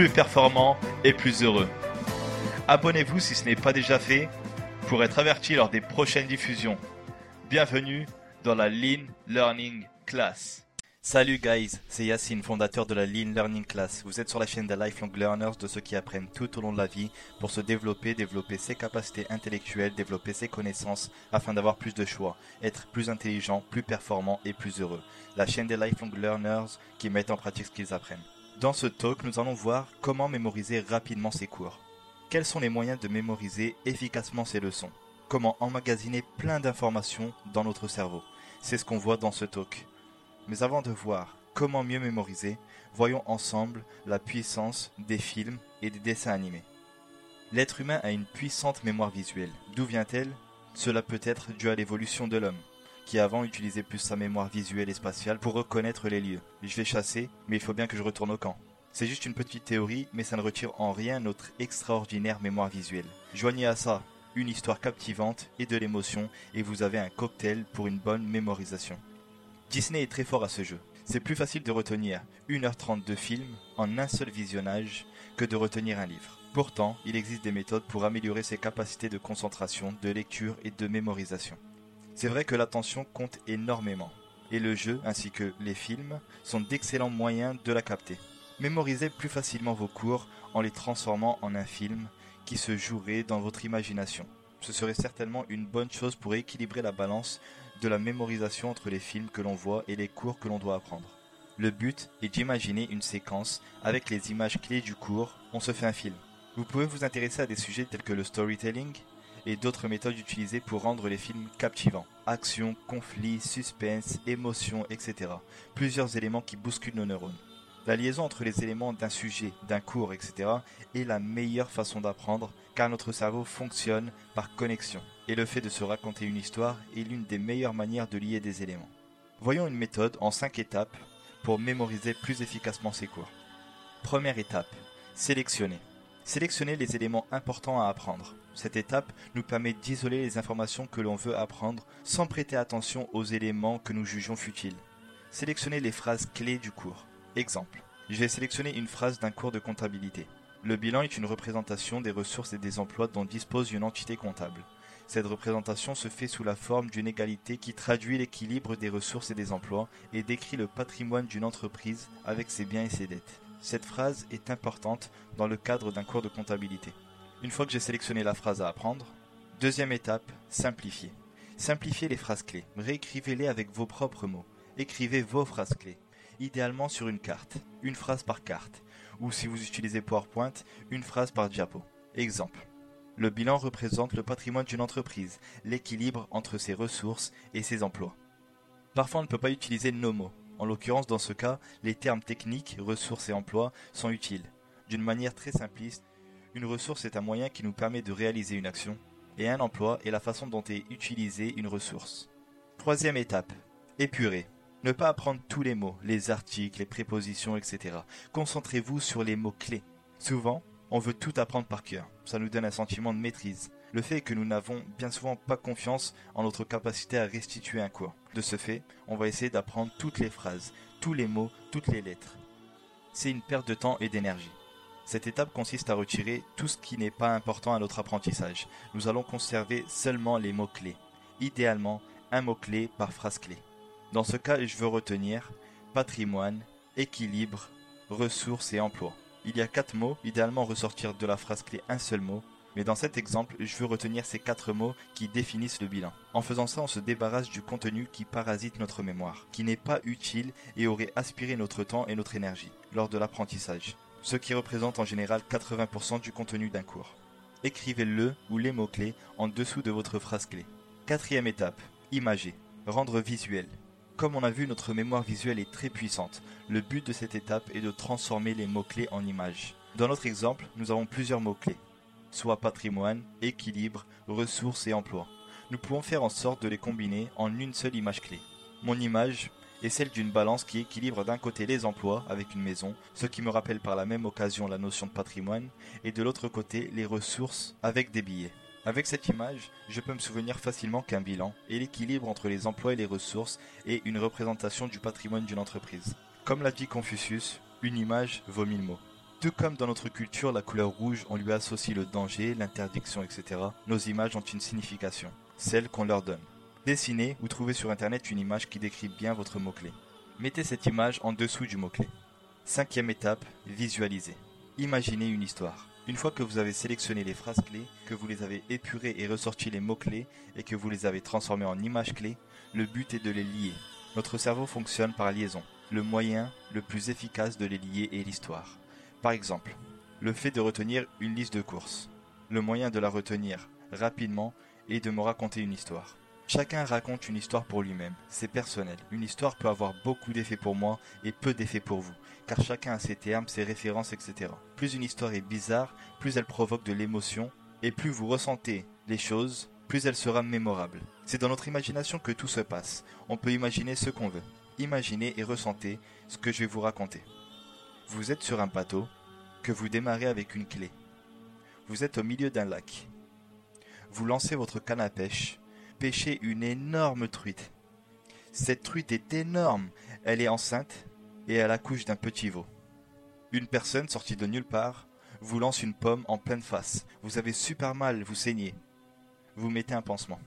plus performant et plus heureux. Abonnez-vous si ce n'est pas déjà fait pour être averti lors des prochaines diffusions. Bienvenue dans la Lean Learning Class. Salut guys, c'est Yacine, fondateur de la Lean Learning Class. Vous êtes sur la chaîne des Lifelong Learners, de ceux qui apprennent tout au long de la vie pour se développer, développer ses capacités intellectuelles, développer ses connaissances afin d'avoir plus de choix, être plus intelligent, plus performant et plus heureux. La chaîne des Lifelong Learners qui mettent en pratique ce qu'ils apprennent. Dans ce talk, nous allons voir comment mémoriser rapidement ses cours. Quels sont les moyens de mémoriser efficacement ses leçons? Comment emmagasiner plein d'informations dans notre cerveau? C'est ce qu'on voit dans ce talk. Mais avant de voir comment mieux mémoriser, voyons ensemble la puissance des films et des dessins animés. L'être humain a une puissante mémoire visuelle. D'où vient-elle? Cela peut être dû à l'évolution de l'homme, qui avant utilisait plus sa mémoire visuelle et spatiale pour reconnaître les lieux. Je vais chasser, mais il faut bien que je retourne au camp. C'est juste une petite théorie, mais ça ne retire en rien notre extraordinaire mémoire visuelle. Joignez à ça une histoire captivante et de l'émotion, et vous avez un cocktail pour une bonne mémorisation. Disney est très fort à ce jeu. C'est plus facile de retenir 1h30 de film en un seul visionnage que de retenir un livre. Pourtant, il existe des méthodes pour améliorer ses capacités de concentration, de lecture et de mémorisation. C'est vrai que l'attention compte énormément, et le jeu ainsi que les films sont d'excellents moyens de la capter. Mémorisez plus facilement vos cours en les transformant en un film qui se jouerait dans votre imagination. Ce serait certainement une bonne chose pour équilibrer la balance de la mémorisation entre les films que l'on voit et les cours que l'on doit apprendre. Le but est d'imaginer une séquence avec les images clés du cours, on se fait un film. Vous pouvez vous intéresser à des sujets tels que le storytelling et d'autres méthodes utilisées pour rendre les films captivants. Action, conflit, suspense, émotion, etc. Plusieurs éléments qui bousculent nos neurones. La liaison entre les éléments d'un sujet, d'un cours, etc. est la meilleure façon d'apprendre car notre cerveau fonctionne par connexion et le fait de se raconter une histoire est l'une des meilleures manières de lier des éléments. Voyons une méthode en 5 étapes pour mémoriser plus efficacement ses cours. Première étape, sélectionner. Sélectionner les éléments importants à apprendre. Cette étape nous permet d'isoler les informations que l'on veut apprendre sans prêter attention aux éléments que nous jugeons futiles. Sélectionner les phrases clés du cours. Exemple. Je vais sélectionner une phrase d'un cours de comptabilité. Le bilan est une représentation des ressources et des emplois dont dispose une entité comptable. Cette représentation se fait sous la forme d'une égalité qui traduit l'équilibre des ressources et des emplois et décrit le patrimoine d'une entreprise avec ses biens et ses dettes. Cette phrase est importante dans le cadre d'un cours de comptabilité. Une fois que j'ai sélectionné la phrase à apprendre, deuxième étape, simplifier. Simplifiez les phrases clés. Réécrivez-les avec vos propres mots. Écrivez vos phrases clés idéalement sur une carte, une phrase par carte, ou si vous utilisez PowerPoint, une phrase par diapo. Exemple. Le bilan représente le patrimoine d'une entreprise, l'équilibre entre ses ressources et ses emplois. Parfois on ne peut pas utiliser nos mots. En l'occurrence dans ce cas, les termes techniques, ressources et emplois sont utiles. D'une manière très simpliste, une ressource est un moyen qui nous permet de réaliser une action, et un emploi est la façon dont est utilisée une ressource. Troisième étape, épurer. Ne pas apprendre tous les mots, les articles, les prépositions, etc. Concentrez-vous sur les mots clés. Souvent, on veut tout apprendre par cœur. Ça nous donne un sentiment de maîtrise. Le fait est que nous n'avons bien souvent pas confiance en notre capacité à restituer un cours. De ce fait, on va essayer d'apprendre toutes les phrases, tous les mots, toutes les lettres. C'est une perte de temps et d'énergie. Cette étape consiste à retirer tout ce qui n'est pas important à notre apprentissage. Nous allons conserver seulement les mots-clés. Idéalement, un mot-clé par phrase clé. Dans ce cas, je veux retenir patrimoine, équilibre, ressources et emploi. Il y a quatre mots, idéalement ressortir de la phrase clé un seul mot, mais dans cet exemple, je veux retenir ces quatre mots qui définissent le bilan. En faisant ça, on se débarrasse du contenu qui parasite notre mémoire, qui n'est pas utile et aurait aspiré notre temps et notre énergie lors de l'apprentissage, ce qui représente en général 80% du contenu d'un cours. Écrivez-le ou les mots-clés en dessous de votre phrase clé. Quatrième étape, imager, rendre visuel. Comme on a vu, notre mémoire visuelle est très puissante. Le but de cette étape est de transformer les mots-clés en images. Dans notre exemple, nous avons plusieurs mots-clés, soit patrimoine, équilibre, ressources et emploi. Nous pouvons faire en sorte de les combiner en une seule image clé. Mon image est celle d'une balance qui équilibre d'un côté les emplois avec une maison, ce qui me rappelle par la même occasion la notion de patrimoine, et de l'autre côté les ressources avec des billets. Avec cette image, je peux me souvenir facilement qu'un bilan est l'équilibre entre les emplois et les ressources et une représentation du patrimoine d'une entreprise. Comme l'a dit Confucius, une image vaut mille mots. Tout comme dans notre culture, la couleur rouge, on lui associe le danger, l'interdiction, etc., nos images ont une signification, celle qu'on leur donne. Dessinez ou trouvez sur internet une image qui décrit bien votre mot-clé. Mettez cette image en dessous du mot-clé. Cinquième étape, visualisez. Imaginez une histoire. Une fois que vous avez sélectionné les phrases clés, que vous les avez épurées et ressorti les mots-clés et que vous les avez transformées en images clés, le but est de les lier. Notre cerveau fonctionne par liaison. Le moyen le plus efficace de les lier est l'histoire. Par exemple, le fait de retenir une liste de courses. Le moyen de la retenir rapidement est de me raconter une histoire. Chacun raconte une histoire pour lui-même, c'est personnel. Une histoire peut avoir beaucoup d'effets pour moi et peu d'effets pour vous, car chacun a ses termes, ses références, etc. Plus une histoire est bizarre, plus elle provoque de l'émotion, et plus vous ressentez les choses, plus elle sera mémorable. C'est dans notre imagination que tout se passe. On peut imaginer ce qu'on veut. Imaginez et ressentez ce que je vais vous raconter. Vous êtes sur un bateau que vous démarrez avec une clé. Vous êtes au milieu d'un lac. Vous lancez votre canne à pêche pêcher une énorme truite. Cette truite est énorme, elle est enceinte et elle accouche d'un petit veau. Une personne sortie de nulle part vous lance une pomme en pleine face. Vous avez super mal, vous saignez. Vous mettez un pansement.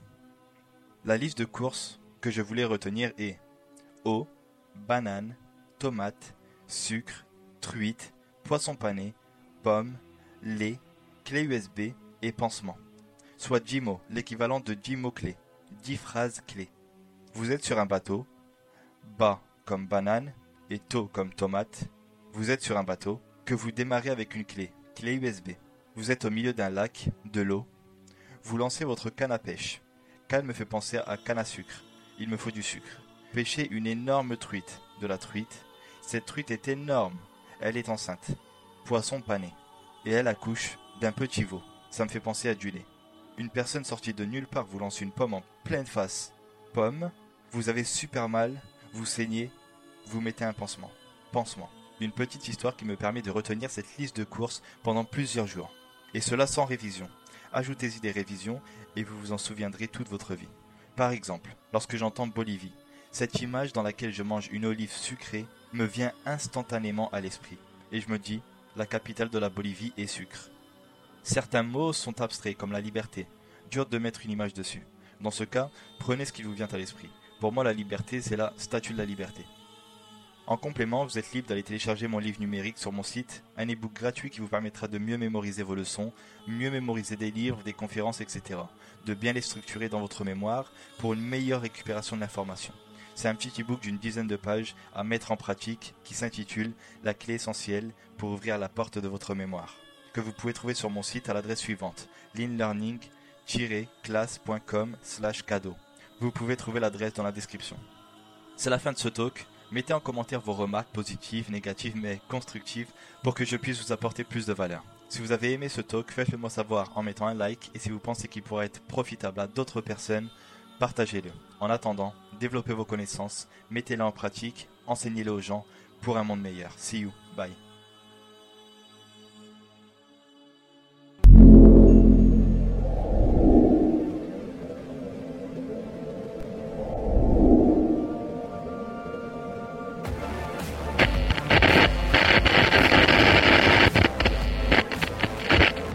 La liste de courses que je voulais retenir est eau, banane, tomate, sucre, truite, poisson pané, pomme, lait, clé USB et pansement. Soit 10 mots, l'équivalent de 10 mots-clés. 10 phrases clés. Vous êtes sur un bateau, bas comme banane et tôt comme tomate. Vous êtes sur un bateau que vous démarrez avec une clé, clé USB. Vous êtes au milieu d'un lac, de l'eau. Vous lancez votre canne à pêche. Canne me fait penser à canne à sucre. Il me faut du sucre. Pêchez une énorme truite, de la truite. Cette truite est énorme. Elle est enceinte. Poisson pané. Et elle accouche d'un petit veau. Ça me fait penser à du lait. Une personne sortie de nulle part vous lance une pomme en pleine face. Pomme, vous avez super mal, vous saignez, vous mettez un pansement. Pansement. Une petite histoire qui me permet de retenir cette liste de courses pendant plusieurs jours. Et cela sans révision. Ajoutez-y des révisions et vous vous en souviendrez toute votre vie. Par exemple, lorsque j'entends Bolivie, cette image dans laquelle je mange une olive sucrée me vient instantanément à l'esprit. Et je me dis, la capitale de la Bolivie est sucre. Certains mots sont abstraits, comme la liberté. Dur de mettre une image dessus. Dans ce cas, prenez ce qui vous vient à l'esprit. Pour moi, la liberté, c'est la statue de la liberté. En complément, vous êtes libre d'aller télécharger mon livre numérique sur mon site, un e-book gratuit qui vous permettra de mieux mémoriser vos leçons, mieux mémoriser des livres, des conférences, etc. De bien les structurer dans votre mémoire pour une meilleure récupération de l'information. C'est un petit e-book d'une dizaine de pages à mettre en pratique qui s'intitule La clé essentielle pour ouvrir la porte de votre mémoire que vous pouvez trouver sur mon site à l'adresse suivante leanlearning-class.com cadeau. Vous pouvez trouver l'adresse dans la description. C'est la fin de ce talk. Mettez en commentaire vos remarques positives, négatives, mais constructives pour que je puisse vous apporter plus de valeur. Si vous avez aimé ce talk, faites-le moi savoir en mettant un like et si vous pensez qu'il pourrait être profitable à d'autres personnes, partagez-le. En attendant, développez vos connaissances, mettez-les en pratique, enseignez-les aux gens pour un monde meilleur. See you. Bye.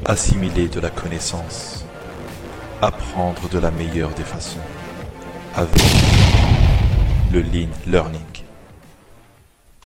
Assimiler de la connaissance, apprendre de la meilleure des façons, avec le Lean Learning.